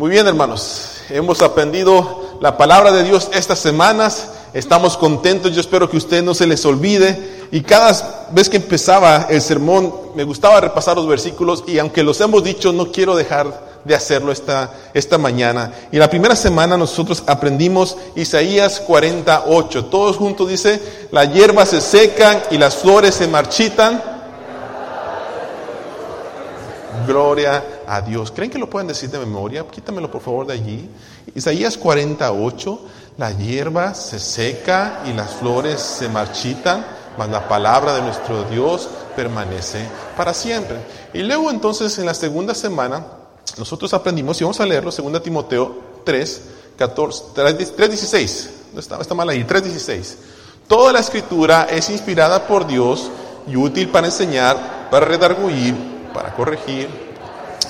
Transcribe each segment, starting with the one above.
Muy bien, hermanos. Hemos aprendido la palabra de Dios estas semanas. Estamos contentos. Yo espero que usted no se les olvide. Y cada vez que empezaba el sermón, me gustaba repasar los versículos. Y aunque los hemos dicho, no quiero dejar de hacerlo esta, esta mañana. Y la primera semana nosotros aprendimos Isaías 48. Todos juntos dice, la hierba se seca y las flores se marchitan. Gloria a Dios. ¿Creen que lo pueden decir de memoria? Quítamelo por favor de allí. Isaías 48, la hierba se seca y las flores se marchitan, mas la palabra de nuestro Dios permanece para siempre. Y luego entonces en la segunda semana nosotros aprendimos, y vamos a leerlo, 2 Timoteo 3, 14, 3, 16. Está, está mal ahí, 3, 16. Toda la escritura es inspirada por Dios y útil para enseñar, para redarguir, para corregir,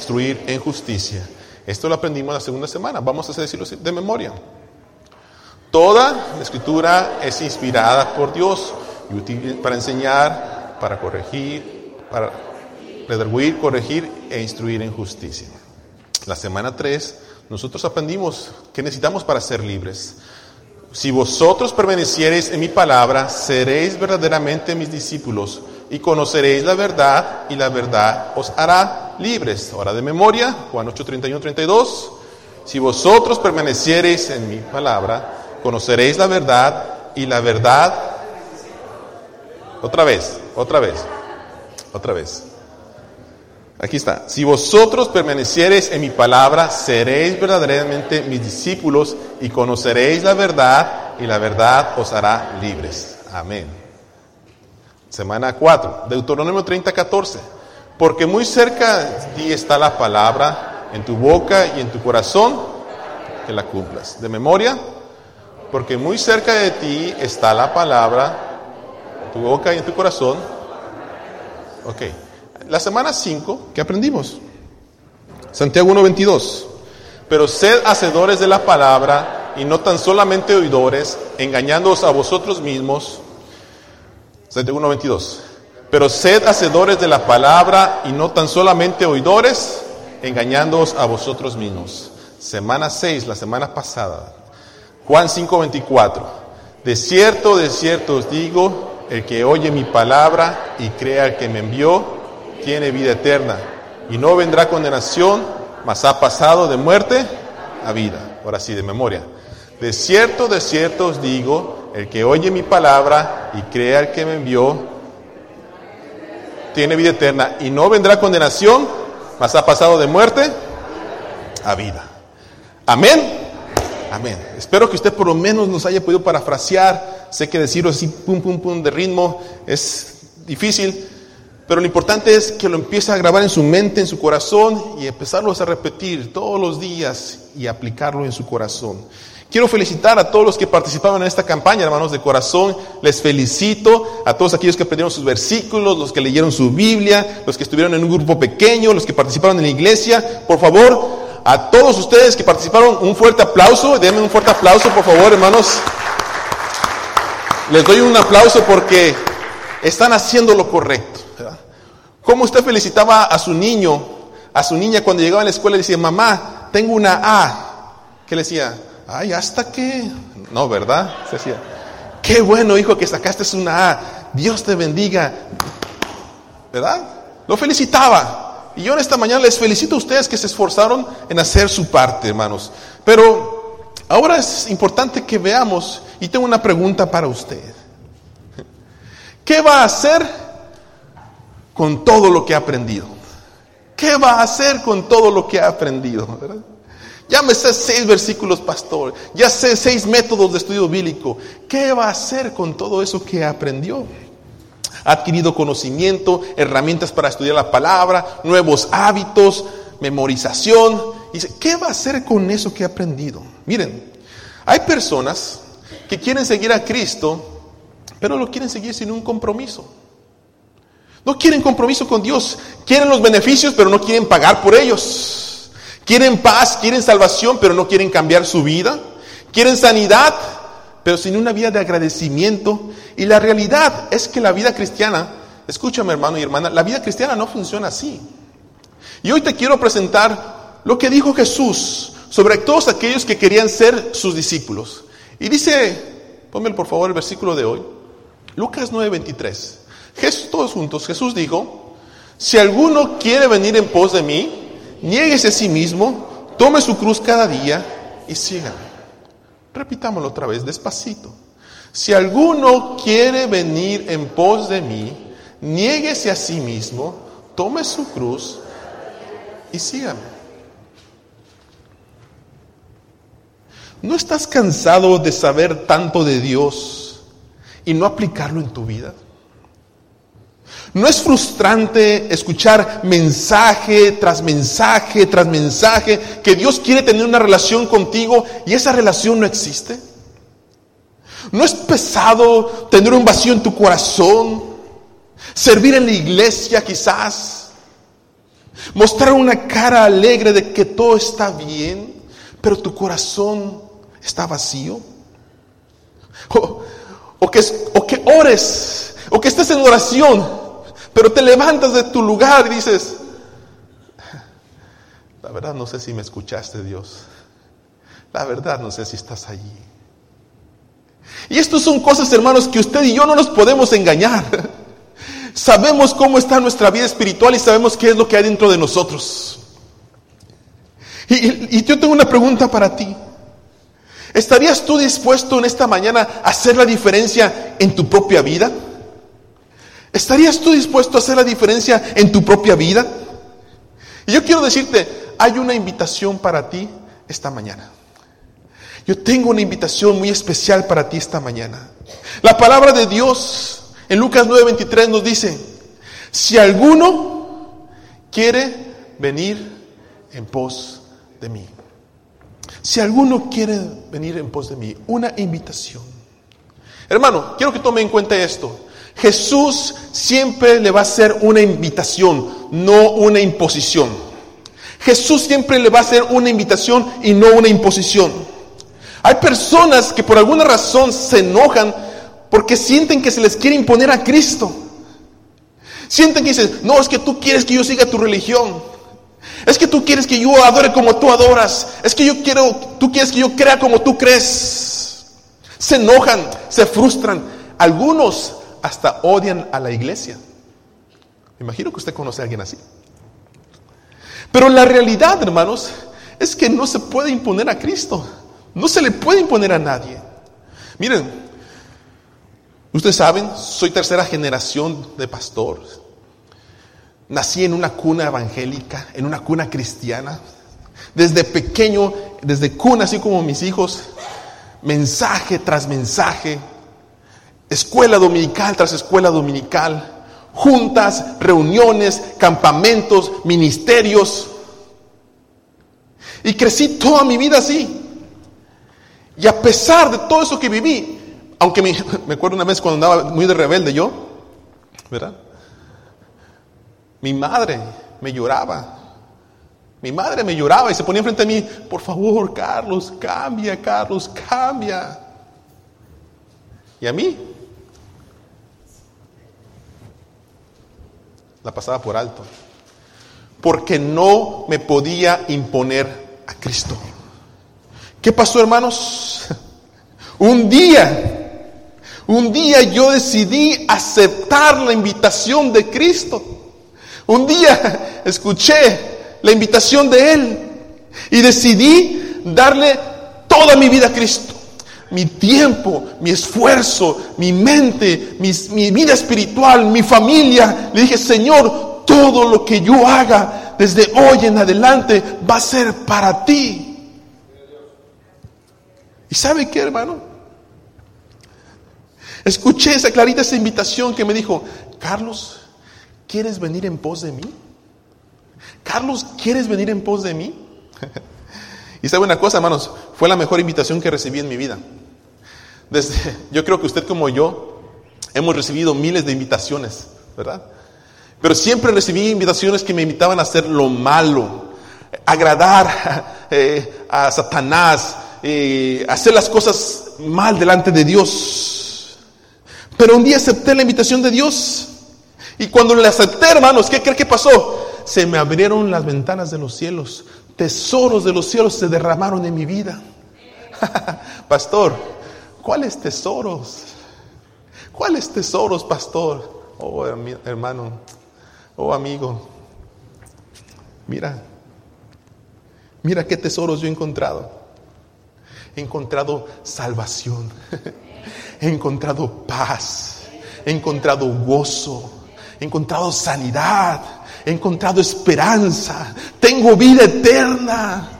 instruir en justicia. Esto lo aprendimos la segunda semana. Vamos a decirlo de memoria. Toda la escritura es inspirada por Dios para enseñar, para corregir, para redarguir, corregir e instruir en justicia. La semana 3 nosotros aprendimos que necesitamos para ser libres. Si vosotros permaneciereis en mi palabra, seréis verdaderamente mis discípulos y conoceréis la verdad y la verdad os hará libres. Ahora de memoria, Juan 8, 31, 32. Si vosotros permaneciereis en mi palabra, conoceréis la verdad y la verdad... Otra vez, otra vez, otra vez. Aquí está. Si vosotros permaneciereis en mi palabra, seréis verdaderamente mis discípulos y conoceréis la verdad y la verdad os hará libres. Amén. Semana 4, Deuteronomio 30, 14. Porque muy cerca de ti está la palabra en tu boca y en tu corazón, que la cumplas. De memoria, porque muy cerca de ti está la palabra en tu boca y en tu corazón. Ok. La semana 5, ¿qué aprendimos? Santiago 1.22. Pero sed hacedores de la palabra y no tan solamente oidores, engañándoos a vosotros mismos. Santiago 1.22. Pero sed hacedores de la palabra y no tan solamente oidores, engañándoos a vosotros mismos. Semana 6, la semana pasada. Juan 5.24. De cierto, de cierto os digo, el que oye mi palabra y crea al que me envió, tiene vida eterna y no vendrá condenación, mas ha pasado de muerte a vida. Ahora sí, de memoria. De cierto, de cierto os digo, el que oye mi palabra y crea al que me envió, tiene vida eterna y no vendrá condenación, mas ha pasado de muerte a vida. Amén. Amén. Espero que usted por lo menos nos haya podido parafrasear. Sé que decirlo así, pum, pum, pum, de ritmo es difícil, pero lo importante es que lo empiece a grabar en su mente, en su corazón y empezarlo a repetir todos los días y aplicarlo en su corazón. Quiero felicitar a todos los que participaron en esta campaña, hermanos de corazón. Les felicito a todos aquellos que aprendieron sus versículos, los que leyeron su Biblia, los que estuvieron en un grupo pequeño, los que participaron en la iglesia. Por favor, a todos ustedes que participaron, un fuerte aplauso. Denme un fuerte aplauso, por favor, hermanos. Les doy un aplauso porque están haciendo lo correcto. ¿Cómo usted felicitaba a su niño, a su niña cuando llegaba a la escuela y decía, mamá, tengo una A? ¿Qué le decía? Ay, ¿hasta qué? No, ¿verdad? Se decía, qué bueno, hijo, que sacaste una A. Dios te bendiga. ¿Verdad? Lo felicitaba. Y yo en esta mañana les felicito a ustedes que se esforzaron en hacer su parte, hermanos. Pero ahora es importante que veamos, y tengo una pregunta para usted. ¿Qué va a hacer con todo lo que ha aprendido. ¿Qué va a hacer con todo lo que ha aprendido? Ya me sé seis versículos, pastor. Ya sé seis métodos de estudio bíblico. ¿Qué va a hacer con todo eso que aprendió? Ha adquirido conocimiento, herramientas para estudiar la palabra, nuevos hábitos, memorización. ¿qué va a hacer con eso que ha aprendido? Miren, hay personas que quieren seguir a Cristo, pero lo quieren seguir sin un compromiso. No quieren compromiso con Dios. Quieren los beneficios, pero no quieren pagar por ellos. Quieren paz, quieren salvación, pero no quieren cambiar su vida. Quieren sanidad, pero sin una vida de agradecimiento. Y la realidad es que la vida cristiana, escúchame hermano y hermana, la vida cristiana no funciona así. Y hoy te quiero presentar lo que dijo Jesús sobre todos aquellos que querían ser sus discípulos. Y dice, ponme por favor el versículo de hoy, Lucas 9:23. Jesús, todos juntos, Jesús dijo, si alguno quiere venir en pos de mí, niéguese a sí mismo, tome su cruz cada día y sígame. Repitámoslo otra vez, despacito. Si alguno quiere venir en pos de mí, niéguese a sí mismo, tome su cruz y sígame. ¿No estás cansado de saber tanto de Dios y no aplicarlo en tu vida? ¿No es frustrante escuchar mensaje tras mensaje tras mensaje que Dios quiere tener una relación contigo y esa relación no existe? ¿No es pesado tener un vacío en tu corazón? Servir en la iglesia quizás. Mostrar una cara alegre de que todo está bien, pero tu corazón está vacío. O, que, o que ores, o que estés en oración, pero te levantas de tu lugar y dices, la verdad no sé si me escuchaste Dios. La verdad no sé si estás allí. Y estas son cosas, hermanos, que usted y yo no nos podemos engañar. Sabemos cómo está nuestra vida espiritual y sabemos qué es lo que hay dentro de nosotros. Y, y yo tengo una pregunta para ti. ¿Estarías tú dispuesto en esta mañana a hacer la diferencia en tu propia vida? ¿Estarías tú dispuesto a hacer la diferencia en tu propia vida? Y yo quiero decirte, hay una invitación para ti esta mañana. Yo tengo una invitación muy especial para ti esta mañana. La palabra de Dios en Lucas 9:23 nos dice, si alguno quiere venir en pos de mí. Si alguno quiere venir en pos de mí, una invitación. Hermano, quiero que tome en cuenta esto. Jesús siempre le va a hacer una invitación, no una imposición. Jesús siempre le va a hacer una invitación y no una imposición. Hay personas que por alguna razón se enojan porque sienten que se les quiere imponer a Cristo. Sienten que dicen, no, es que tú quieres que yo siga tu religión. Es que tú quieres que yo adore como tú adoras. Es que yo quiero, tú quieres que yo crea como tú crees. Se enojan, se frustran. Algunos hasta odian a la iglesia. Me imagino que usted conoce a alguien así. Pero la realidad, hermanos, es que no se puede imponer a Cristo. No se le puede imponer a nadie. Miren, ustedes saben, soy tercera generación de pastor. Nací en una cuna evangélica, en una cuna cristiana. Desde pequeño, desde cuna, así como mis hijos, mensaje tras mensaje, escuela dominical tras escuela dominical, juntas, reuniones, campamentos, ministerios. Y crecí toda mi vida así. Y a pesar de todo eso que viví, aunque me, acuerdo una vez cuando andaba muy de rebelde yo, ¿verdad? Mi madre me lloraba. Mi madre me lloraba y se ponía frente a mí, por favor, Carlos, cambia, Carlos, cambia. Y a mí la pasaba por alto, porque no me podía imponer a Cristo. ¿Qué pasó, hermanos? Un día, un día yo decidí aceptar la invitación de Cristo. Un día escuché la invitación de Él y decidí darle toda mi vida a Cristo. Mi tiempo, mi esfuerzo, mi mente, mi, vida espiritual, mi familia. Le dije, Señor, todo lo que yo haga desde hoy en adelante va a ser para ti. ¿Y sabe qué, hermano? Escuché esa clarita, esa invitación que me dijo, Carlos, ¿quieres venir en pos de mí? Carlos, ¿quieres venir en pos de mí? y sabe una cosa, hermanos, fue la mejor invitación que recibí en mi vida. Desde, yo creo que usted como yo hemos recibido miles de invitaciones, ¿verdad? Pero siempre recibí invitaciones que me invitaban a hacer lo malo, agradar eh, a Satanás, eh, hacer las cosas mal delante de Dios. Pero un día acepté la invitación de Dios. Y cuando le acepté, hermanos, ¿qué cree que pasó? Se me abrieron las ventanas de los cielos. tesoros de los cielos se derramaron en mi vida. pastor, ¿cuáles tesoros? ¿Cuáles tesoros, pastor? Oh, hermano, oh, amigo. Mira, mira qué tesoros yo he encontrado. He encontrado salvación. He encontrado paz. He encontrado gozo. He encontrado sanidad. He encontrado esperanza. Tengo vida eterna.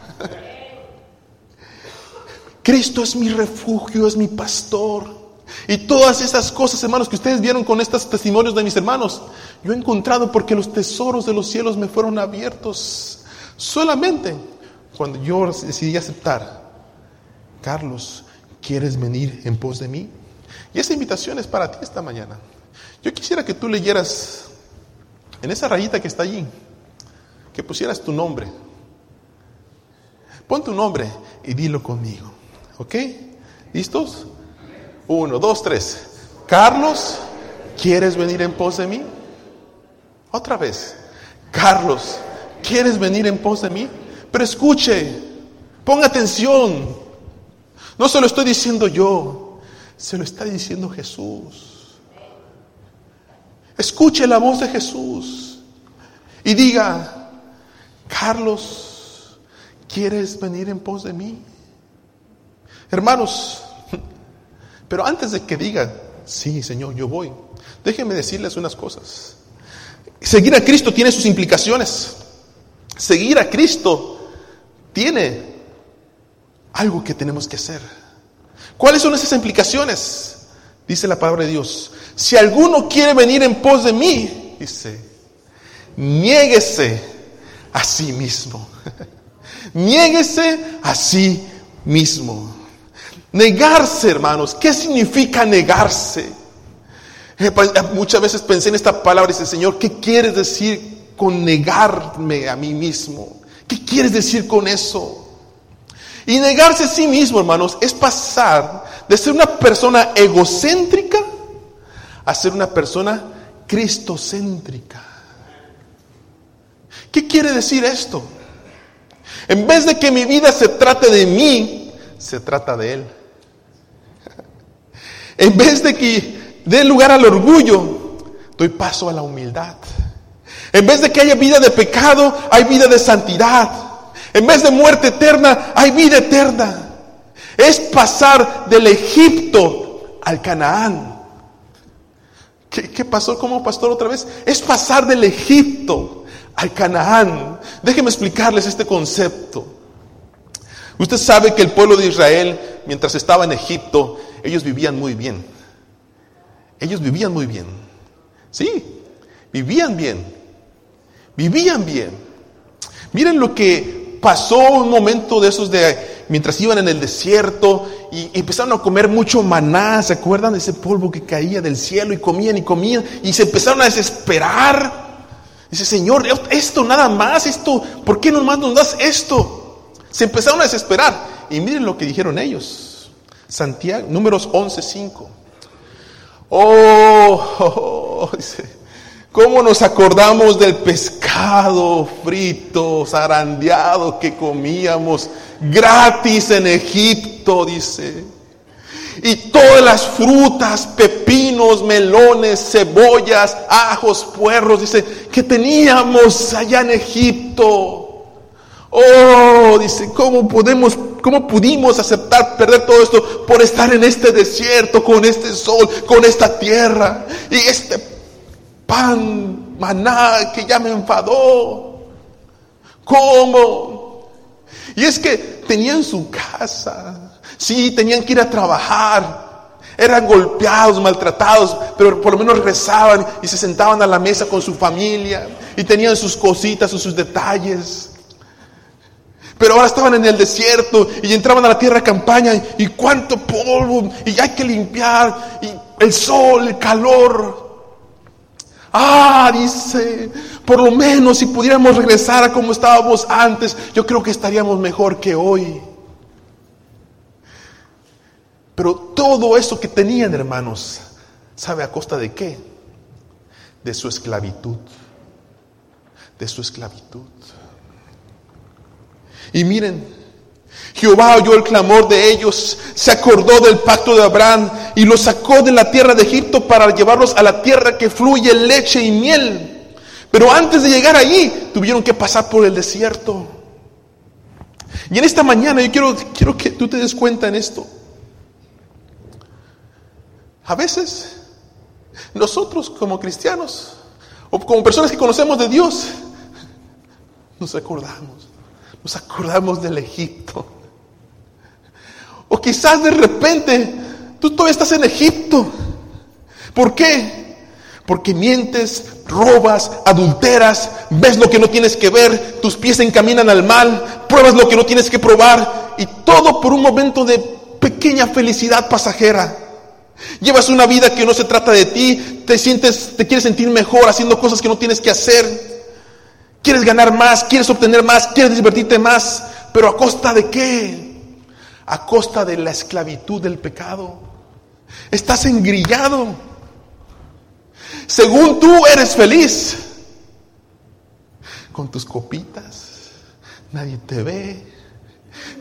Cristo es mi refugio, es mi pastor. Y todas esas cosas, hermanos, que ustedes vieron con estos testimonios de mis hermanos, yo he encontrado porque los tesoros de los cielos me fueron abiertos solamente cuando yo decidí aceptar. Carlos, ¿quieres venir en pos de mí? Y esa invitación es para ti esta mañana. Yo quisiera que tú leyeras en esa rayita que está allí, que pusieras tu nombre. Pon tu nombre y dilo conmigo. ¿Ok? ¿Listos? Uno, dos, tres. Carlos, ¿quieres venir en pos de mí? Otra vez. Carlos, ¿quieres venir en pos de mí? Pero escuche, ponga atención. No se lo estoy diciendo yo, se lo está diciendo Jesús. Escuche la voz de Jesús y diga, Carlos, ¿quieres venir en pos de mí? Hermanos, pero antes de que diga, sí, Señor, yo voy, déjenme decirles unas cosas. Seguir a Cristo tiene sus implicaciones. Seguir a Cristo tiene algo que tenemos que hacer. ¿Cuáles son esas implicaciones? Dice la palabra de Dios. Si alguno quiere venir en pos de mí, dice, niéguese a sí mismo. niéguese a sí mismo. Negarse, hermanos. ¿Qué significa negarse? Eh, pues, eh, muchas veces pensé en esta palabra y dice, Señor, ¿qué quieres decir con negarme a mí mismo? ¿Qué quieres decir con eso? Y negarse a sí mismo, hermanos, es pasar de ser una persona egocéntrica a ser una persona cristocéntrica. ¿Qué quiere decir esto? En vez de que mi vida se trate de mí, se trata de Él. En vez de que dé lugar al orgullo, doy paso a la humildad. En vez de que haya vida de pecado, hay vida de santidad. En vez de muerte eterna, hay vida eterna. Es pasar del Egipto al Canaán. ¿Qué, pasó como pastor otra vez? Es pasar del Egipto al Canaán. Déjenme explicarles este concepto. Usted sabe que el pueblo de Israel, mientras estaba en Egipto, ellos vivían muy bien. Ellos vivían muy bien. Sí, vivían bien. Vivían bien. Miren lo que pasó un momento de esos de mientras iban en el desierto y empezaron a comer mucho maná, ¿se acuerdan de ese polvo que caía del cielo y comían y comían y se empezaron a desesperar? Dice, Señor, esto nada más, esto, ¿por qué nomás nos das esto? Se empezaron a desesperar y miren lo que dijeron ellos. Santiago, números 11, 5. Oh, dice, ¿cómo nos acordamos del pescado frito, zarandeado que comíamos gratis en Egipto? Dice. Y todas las frutas, pepinos, melones, cebollas, ajos, puerros, dice, que teníamos allá en Egipto. Oh, dice, ¿cómo podemos, cómo pudimos aceptar perder todo esto por estar en este desierto, con este sol, con esta tierra y este pan, maná que ya me enfadó? ¿Cómo? Y es que tenían su casa, sí, tenían que ir a trabajar, eran golpeados, maltratados, pero por lo menos rezaban y se sentaban a la mesa con su familia y tenían sus cositas o sus detalles. Pero ahora estaban en el desierto y entraban a la tierra de campaña y, cuánto polvo y hay que limpiar y el sol, el calor. Ah, dice, por lo menos si pudiéramos regresar a como estábamos antes, yo creo que estaríamos mejor que hoy. Pero todo eso que tenían, hermanos, ¿sabe a costa de qué? De su esclavitud. De su esclavitud. Y miren, Jehová oyó el clamor de ellos, se acordó del pacto de Abraham y los sacó de la tierra de Egipto para llevarlos a la tierra que fluye leche y miel. Pero antes de llegar allí, tuvieron que pasar por el desierto. Y en esta mañana yo quiero, quiero que tú te des cuenta en esto. A veces, nosotros como cristianos, o como personas que conocemos de Dios, nos acordamos, nos acordamos del Egipto. O quizás de repente tú todavía estás en Egipto. ¿Por qué? Porque mientes, robas, adulteras, ves lo que no tienes que ver, tus pies se encaminan al mal, pruebas lo que no tienes que probar y todo por un momento de pequeña felicidad pasajera. Llevas una vida que no se trata de ti, te sientes, te quieres sentir mejor haciendo cosas que no tienes que hacer. Quieres ganar más, quieres obtener más, quieres divertirte más, pero a costa de qué? A costa de la esclavitud del pecado. Estás engrillado. Según tú eres feliz. Con tus copitas, nadie te ve.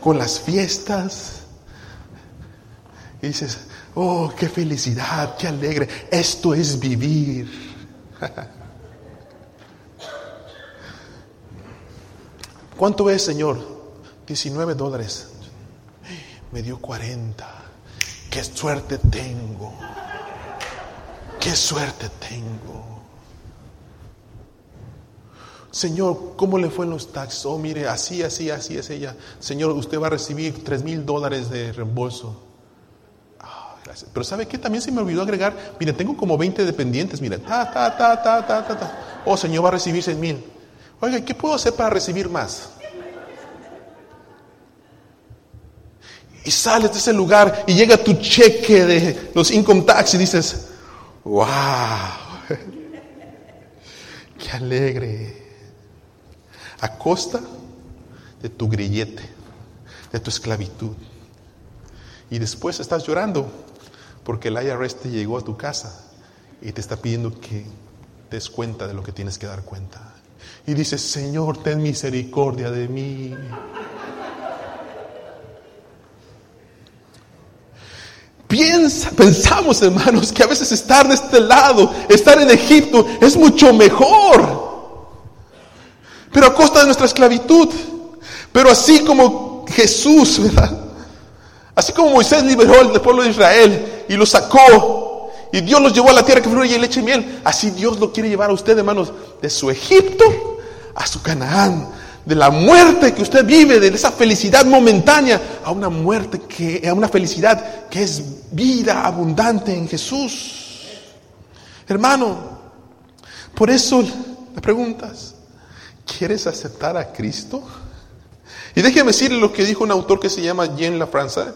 Con las fiestas. Y dices, oh, qué felicidad, qué alegre. Esto es vivir. ¿Cuánto es, Señor? 19 dólares. Me dio 40. Qué suerte tengo. Qué suerte tengo. Señor, ¿cómo le fue en los taxes? Oh, mire, así, así, así es ella. Señor, usted va a recibir 3 mil dólares de reembolso. Ah. Pero ¿sabe qué? También se me olvidó agregar. Mire, tengo como 20 dependientes. Mire, ta, ta, ta, ta, ta. Oh, Señor, va a recibir 6 mil. Oiga, ¿qué puedo hacer para recibir más? Y sales de ese lugar y llega tu cheque de los income tax y dices, wow, qué alegre. A costa de tu grillete, de tu esclavitud. Y después estás llorando porque el IRS te llegó a tu casa y te está pidiendo que des cuenta de lo que tienes que dar cuenta y dices, Señor, ten misericordia de mí. Piensa, pensamos, hermanos, que a veces estar de este lado, estar en Egipto, es mucho mejor. Pero a costa de nuestra esclavitud. Pero así como Jesús, ¿verdad? Así como Moisés liberó al pueblo de Israel y lo sacó y Dios los llevó a la tierra que fluye leche y miel, así Dios lo quiere llevar a usted, hermanos, de su Egipto a su Canaán, de la muerte que usted vive, de esa felicidad momentánea, a una muerte que, a una felicidad que es vida abundante en Jesús. Hermano, por eso le preguntas, ¿quieres aceptar a Cristo? Y déjeme decirle lo que dijo un autor que se llama Jean Lafranza.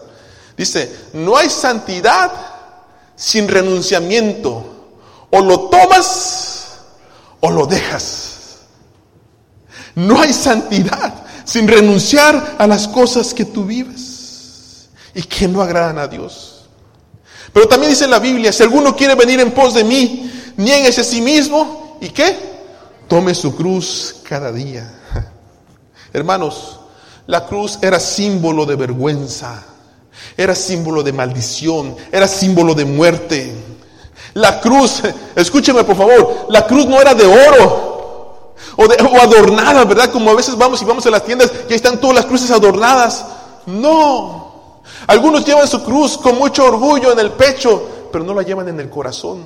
Dice, no hay santidad sin renunciamiento. O lo tomas o lo dejas. No hay santidad sin renunciar a las cosas que tú vives y que no agradan a Dios. Pero también dice la Biblia, si alguno quiere venir en pos de mí, nieguese a sí mismo y qué? Tome su cruz cada día. Hermanos, la cruz era símbolo de vergüenza, era símbolo de maldición, era símbolo de muerte. La cruz, escúcheme por favor, la cruz no era de oro, o, de, adornada, ¿verdad? Como a veces vamos y vamos a las tiendas y ahí están todas las cruces adornadas. No. Algunos llevan su cruz con mucho orgullo en el pecho, pero no la llevan en el corazón.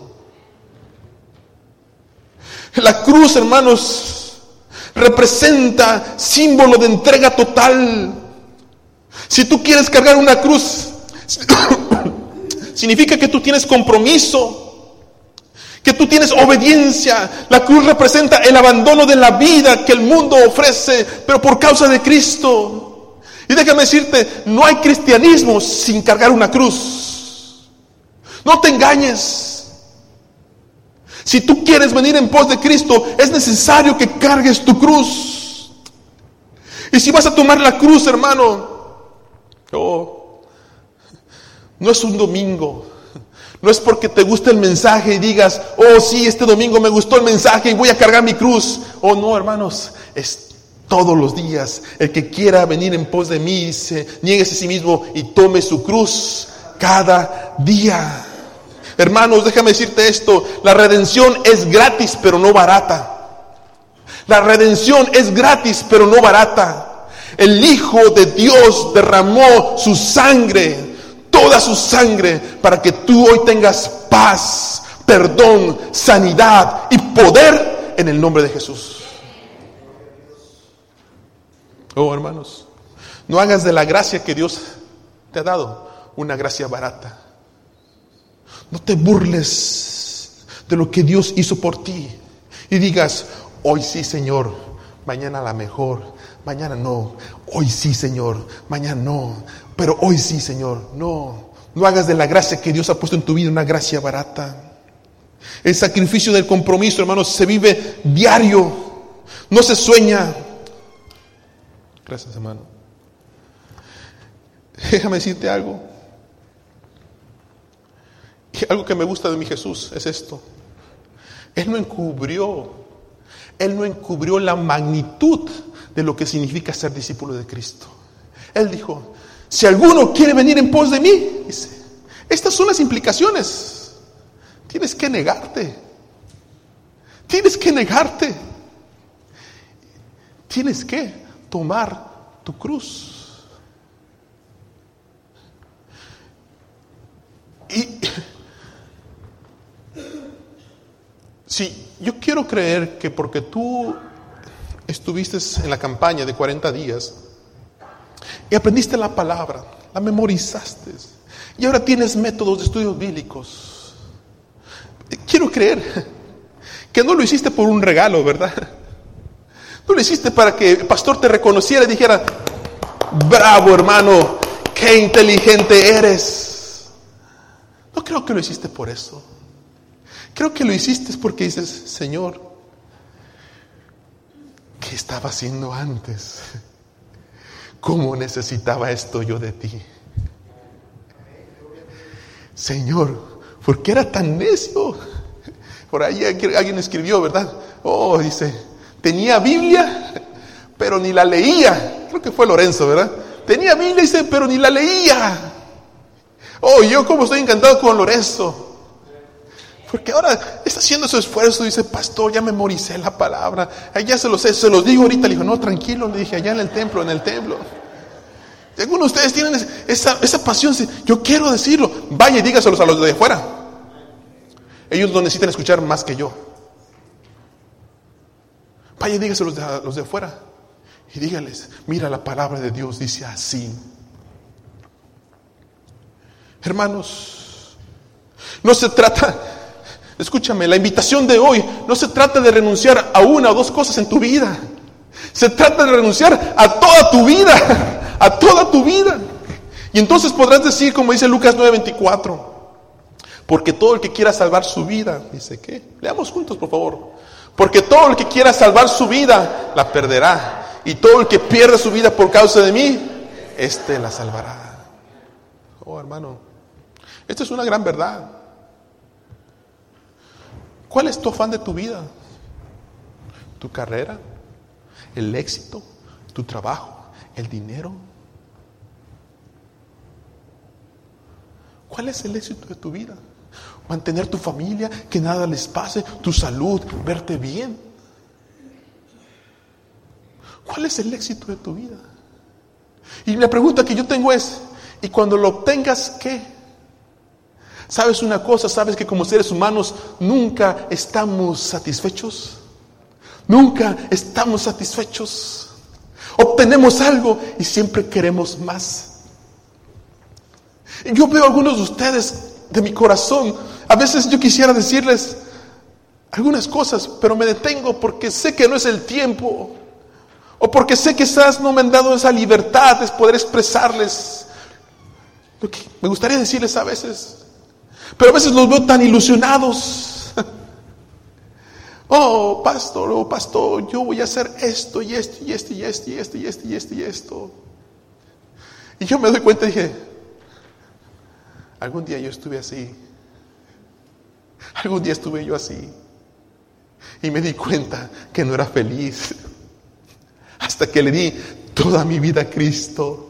La cruz, hermanos, representa símbolo de entrega total. Si tú quieres cargar una cruz, significa que tú tienes compromiso que tú tienes obediencia. La cruz representa el abandono de la vida que el mundo ofrece, pero por causa de Cristo. Y déjame decirte, no hay cristianismo sin cargar una cruz. No te engañes. Si tú quieres venir en pos de Cristo, es necesario que cargues tu cruz. Y si vas a tomar la cruz, hermano, oh, no es un domingo, no es porque te guste el mensaje y digas, oh sí, este domingo me gustó el mensaje y voy a cargar mi cruz. Oh no, hermanos, es todos los días. El que quiera venir en pos de mí, se niegue a sí mismo y tome su cruz cada día. Hermanos, déjame decirte esto, la redención es gratis pero no barata. La redención es gratis pero no barata. El Hijo de Dios derramó su sangre, toda su sangre, para que tú hoy tengas paz, perdón, sanidad y poder en el nombre de Jesús. Oh, hermanos, no hagas de la gracia que Dios te ha dado una gracia barata. No te burles de lo que Dios hizo por ti y digas, hoy sí, Señor, mañana la mejor, mañana no, hoy sí, Señor, mañana no, pero hoy sí, Señor, no. No hagas de la gracia que Dios ha puesto en tu vida una gracia barata. El sacrificio del compromiso, hermanos, se vive diario, no se sueña. Gracias, hermano. Déjame decirte algo. algo que me gusta de mi Jesús es esto. Él no encubrió, Él no encubrió la magnitud de lo que significa ser discípulo de Cristo. Él dijo, si alguno quiere venir en pos de mí, dice, estas son las implicaciones. Tienes que negarte. Tienes que negarte. Tienes que tomar tu cruz. Y si yo quiero creer que porque tú estuviste en la campaña de 40 días y aprendiste la palabra, la memorizaste y ahora tienes métodos de estudios bíblicos, quiero creer que no lo hiciste por un regalo, ¿verdad? Tú lo hiciste para que el pastor te reconociera y dijera, bravo hermano, qué inteligente eres. No creo que lo hiciste por eso. Creo que lo hiciste porque dices, Señor, ¿qué estaba haciendo antes? ¿Cómo necesitaba esto yo de ti? Señor, ¿por qué era tan necio? Por ahí alguien escribió, ¿verdad? Oh, dice, Tenía Biblia, pero ni la leía. Creo que fue Lorenzo, ¿verdad? Tenía Biblia, dice, pero ni la leía. Oh, yo como estoy encantado con Lorenzo. Porque ahora está haciendo su esfuerzo, dice, pastor, ya memoricé la palabra. ya se los se los digo ahorita. Le dijo, no, tranquilo, le dije, allá en el templo, en el templo. Algunos de ustedes tienen esa, esa pasión, yo quiero decirlo. Vaya y dígaselos a los de afuera. Ellos no necesitan escuchar más que yo. Vaya y dígase a los de, afuera. Y dígales, mira la palabra de Dios dice así. Hermanos, no se trata, escúchame, la invitación de hoy no se trata de renunciar a una o dos cosas en tu vida. Se trata de renunciar a toda tu vida, a toda tu vida. Y entonces podrás decir, como dice Lucas 9:24, porque todo el que quiera salvar su vida, dice que, leamos juntos por favor, porque todo el que quiera salvar su vida, la perderá. Y todo el que pierda su vida por causa de mí, éste la salvará. Oh, hermano, esto es una gran verdad. ¿Cuál es tu afán de tu vida? ¿Tu carrera? ¿El éxito? ¿Tu trabajo? ¿El dinero? ¿Cuál es el éxito de tu vida? mantener tu familia, que nada les pase, tu salud, verte bien. ¿Cuál es el éxito de tu vida? Y la pregunta que yo tengo es, ¿y cuando lo obtengas qué? ¿Sabes una cosa? ¿Sabes que como seres humanos nunca estamos satisfechos? Nunca estamos satisfechos. Obtenemos algo y siempre queremos más. Yo veo a algunos de ustedes de mi corazón a veces yo quisiera decirles algunas cosas, pero me detengo porque sé que no es el tiempo. O porque sé que quizás no me han dado esa libertad de poder expresarles lo que me gustaría decirles a veces. Pero a veces los veo tan ilusionados. Oh, pastor, oh, pastor, yo voy a hacer esto y esto y esto y esto y esto y esto y esto y esto. Y yo me doy cuenta y dije, algún día yo estuve así. Algún día estuve yo así y me di cuenta que no era feliz. hasta que le di toda mi vida a Cristo.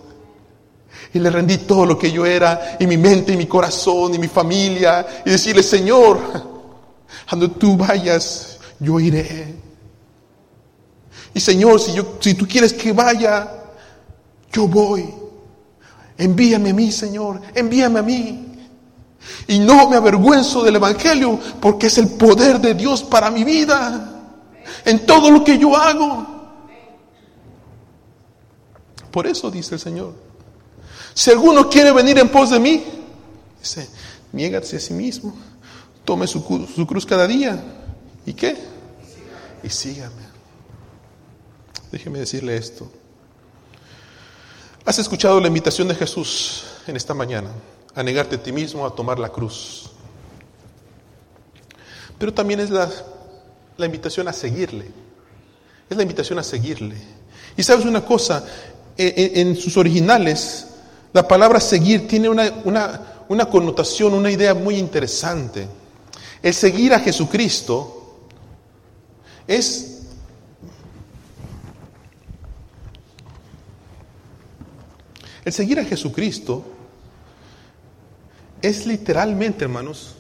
Y le rendí todo lo que yo era, y mi mente, y mi corazón, y mi familia, y decirle, Señor, cuando tú vayas, yo iré. Y Señor, si, yo, si tú quieres que vaya, yo voy. Envíame a mí, Señor, envíame a mí. Y no me avergüenzo del Evangelio porque es el poder de Dios para mi vida, en todo lo que yo hago. Por eso dice el Señor, si alguno quiere venir en pos de mí, dice, niégate a sí mismo, tome su, su cruz cada día. ¿Y qué? Y sígame. Déjeme decirle esto. ¿Has escuchado la invitación de Jesús en esta mañana? A negarte a ti mismo, a tomar la cruz. Pero también es la, la invitación a seguirle. Es la invitación a seguirle. Y sabes una cosa, en, en sus originales, la palabra seguir tiene una, una, una connotación, una idea muy interesante. El seguir a Jesucristo es El seguir a Jesucristo es literalmente, hermanos,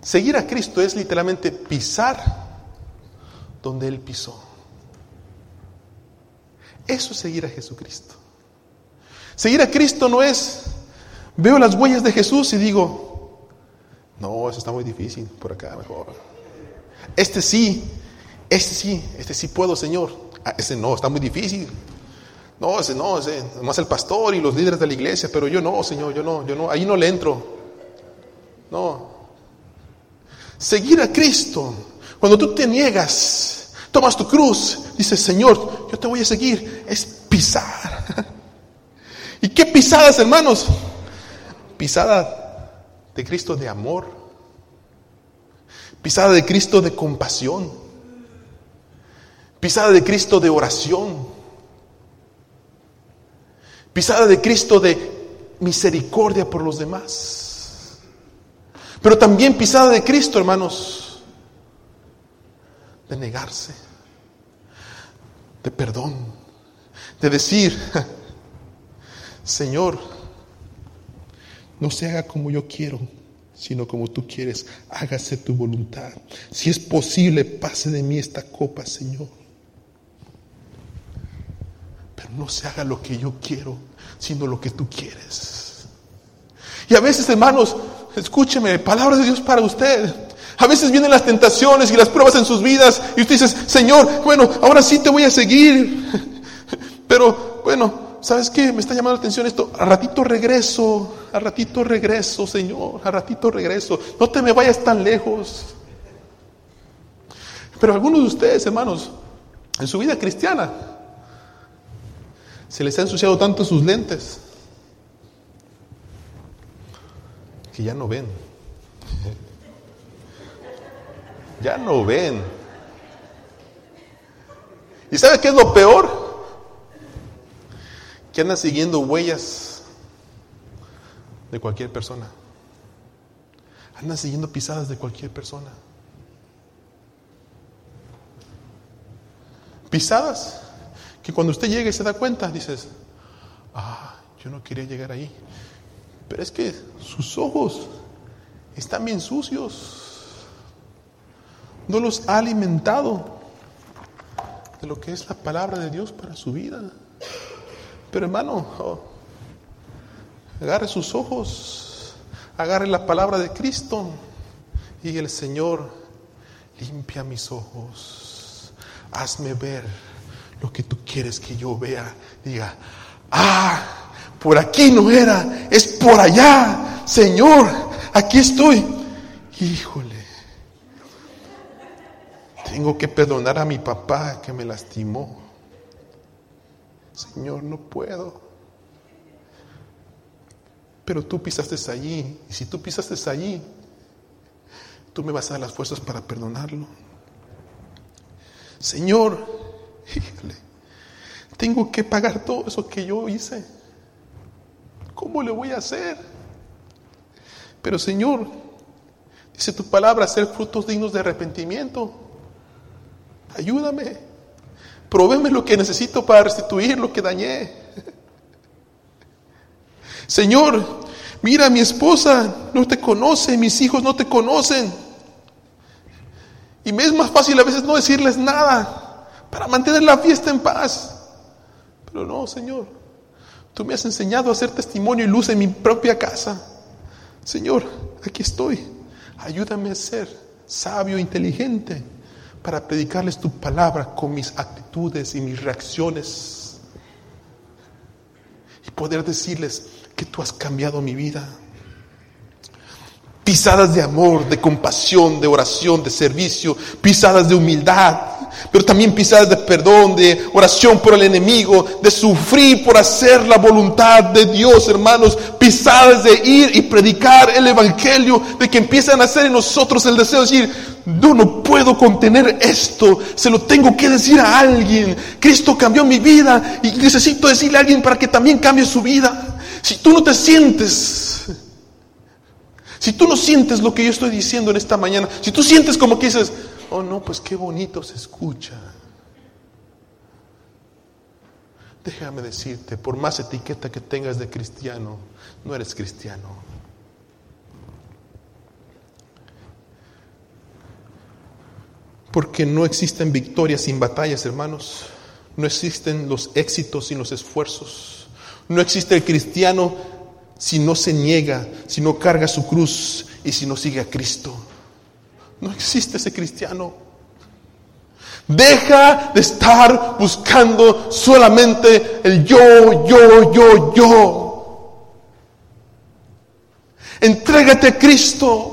seguir a Cristo es literalmente pisar donde Él pisó. Eso es seguir a Jesucristo. Seguir a Cristo no es, veo las huellas de Jesús y digo, no, eso está muy difícil, por acá mejor. Este sí, este sí, este sí puedo, Señor. Ah, ese no, está muy difícil. No, ese no, ese, más el pastor y los líderes de la iglesia, pero yo no, Señor, yo no, yo no, ahí no le entro. No. Seguir a Cristo, cuando tú te niegas, tomas tu cruz, dices, Señor, yo te voy a seguir, es pisar. ¿Y qué pisadas, hermanos? Pisada de Cristo de amor, pisada de Cristo de compasión, pisada de Cristo de oración pisada de Cristo de misericordia por los demás. Pero también pisada de Cristo, hermanos, de negarse, de perdón, de decir, Señor, no se haga como yo quiero, sino como tú quieres, hágase tu voluntad. Si es posible, pase de mí esta copa, Señor no se haga lo que yo quiero, sino lo que tú quieres. Y a veces, hermanos, escúcheme, palabra de Dios para usted. A veces vienen las tentaciones y las pruebas en sus vidas y usted dice, Señor, bueno, ahora sí te voy a seguir. Pero bueno, ¿sabes qué? Me está llamando la atención esto. A ratito regreso, a ratito regreso, Señor, a ratito regreso. No te me vayas tan lejos. Pero algunos de ustedes, hermanos, en su vida cristiana, se les ha ensuciado tanto sus lentes que ya no ven. Ya no ven. ¿Y sabe qué es lo peor? Que andan siguiendo huellas de cualquier persona. Andan siguiendo pisadas de cualquier persona. Pisadas que cuando usted llega y se da cuenta, dices, ah, yo no quería llegar ahí. Pero es que sus ojos están bien sucios. No los ha alimentado de lo que es la palabra de Dios para su vida. Pero hermano, oh, agarre sus ojos, agarre la palabra de Cristo y el Señor limpia mis ojos, hazme ver lo que tú quieres que yo vea. Diga, ah, por aquí no era, es por allá. Señor, aquí estoy. Híjole, tengo que perdonar a mi papá que me lastimó. Señor, no puedo. Pero tú pisaste allí. Y si tú pisaste allí, tú me vas a dar las fuerzas para perdonarlo. Señor, tengo que pagar todo eso que yo hice. ¿Cómo le voy a hacer? Pero Señor, dice tu palabra, hacer frutos dignos de arrepentimiento. Ayúdame. Provéme lo que necesito para restituir lo que dañé. Señor, mira, mi esposa no te conoce, mis hijos no te conocen. Y me es más fácil a veces no decirles nada para mantener la fiesta en paz. Pero no, Señor, tú me has enseñado a hacer testimonio y luz en mi propia casa. Señor, aquí estoy. Ayúdame a ser sabio, inteligente, para predicarles tu palabra con mis actitudes y mis reacciones. Y poder decirles que tú has cambiado mi vida pisadas de amor, de compasión, de oración, de servicio, pisadas de humildad, pero también pisadas de perdón, de oración por el enemigo, de sufrir por hacer la voluntad de Dios, hermanos, pisadas de ir y predicar el Evangelio, de que empiezan a hacer en nosotros el deseo de decir, yo no puedo contener esto, se lo tengo que decir a alguien, Cristo cambió mi vida y necesito decirle a alguien para que también cambie su vida. Si tú no te sientes si tú no sientes lo que yo estoy diciendo en esta mañana, si tú sientes como que dices, oh no, pues qué bonito se escucha. Déjame decirte, por más etiqueta que tengas de cristiano, no eres cristiano. Porque no existen victorias sin batallas, hermanos. No existen los éxitos sin los esfuerzos. No existe el cristiano si no se niega, si no carga su cruz y si no sigue a Cristo. No existe ese cristiano. Deja de estar buscando solamente el yo, yo, yo, yo. Entrégate a Cristo.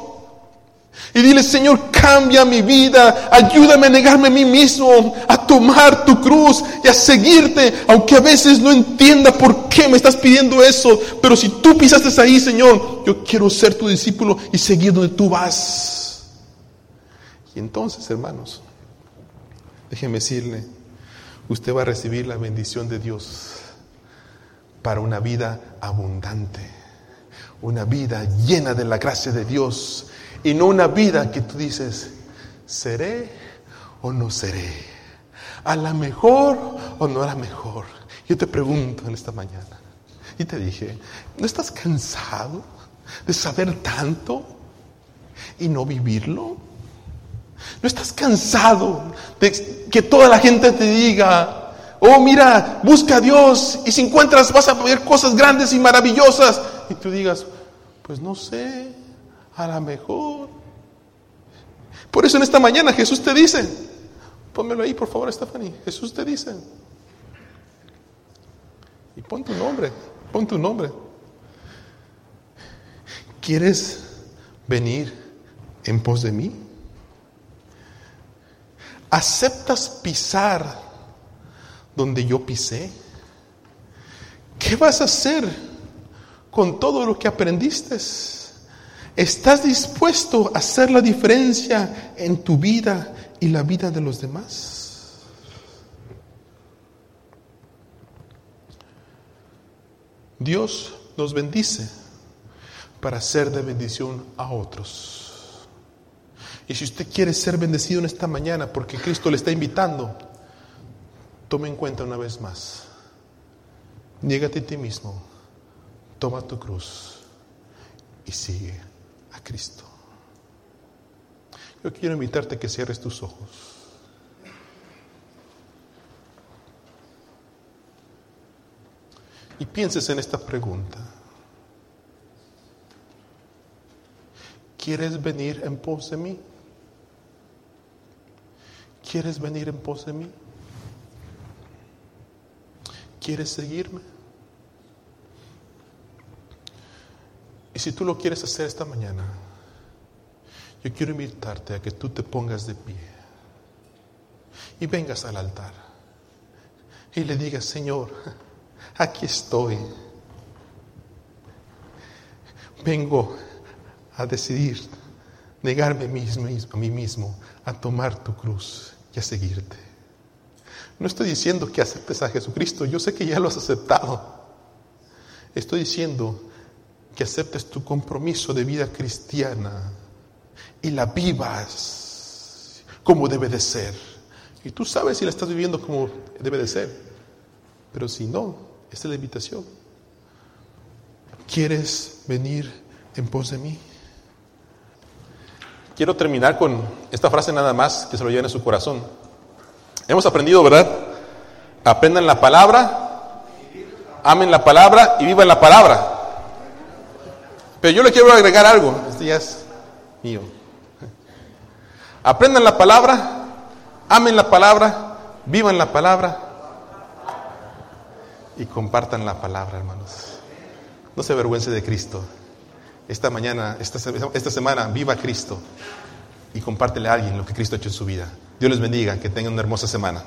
Y dile, Señor, cambia mi vida, ayúdame a negarme a mí mismo, a tomar tu cruz y a seguirte, aunque a veces no entienda por qué me estás pidiendo eso. Pero si tú pisaste ahí, Señor, yo quiero ser tu discípulo y seguir donde tú vas. Y entonces, hermanos, déjeme decirle, usted va a recibir la bendición de Dios para una vida abundante, una vida llena de la gracia de Dios y no una vida que tú dices, ¿seré o no seré? ¿A la mejor o no a la mejor? Yo te pregunto en esta mañana, y te dije, ¿no estás cansado de saber tanto y no vivirlo? ¿No estás cansado de que toda la gente te diga, oh mira, busca a Dios y si encuentras vas a ver cosas grandes y maravillosas? Y tú digas, pues no sé, a lo mejor. Por eso en esta mañana Jesús te dice, pónmelo ahí por favor, Stephanie. Jesús te dice, y pon tu nombre, pon tu nombre. ¿Quieres venir en pos de mí? ¿Aceptas pisar donde yo pisé? ¿Qué vas a hacer con todo lo que aprendiste? ¿Estás dispuesto a hacer la diferencia en tu vida y la vida de los demás? Dios nos bendice para ser de bendición a otros. Y si usted quiere ser bendecido en esta mañana porque Cristo le está invitando, tome en cuenta una vez más. Niégate a ti mismo, toma tu cruz y sigue a Cristo. Yo quiero invitarte a que cierres tus ojos. Y pienses en esta pregunta. ¿Quieres venir en pos de mí? ¿Quieres venir en pos de mí? ¿Quieres seguirme? Y si tú lo quieres hacer esta mañana, yo quiero invitarte a que tú te pongas de pie y vengas al altar y le digas, Señor, aquí estoy. Vengo a decidir negarme a mí mismo, a tomar tu cruz y a seguirte. No estoy diciendo que aceptes a Jesucristo, yo sé que ya lo has aceptado. Estoy diciendo que aceptes tu compromiso de vida cristiana y la vivas como debe de ser. Y tú sabes si la estás viviendo como debe de ser. Pero si no, esta es la invitación. ¿Quieres venir en pos de mí? Quiero terminar con esta frase nada más, que se lo lleven en su corazón. Hemos aprendido, ¿verdad? Aprendan la palabra, amen la palabra y vivan la palabra. Pero yo le quiero agregar algo, este es mío. Aprendan la palabra, amen la palabra, vivan la palabra y compartan la palabra, hermanos. No se avergüence de Cristo. Esta mañana, esta, esta semana, viva Cristo y compártele a alguien lo que Cristo ha hecho en su vida. Dios les bendiga, que tengan una hermosa semana.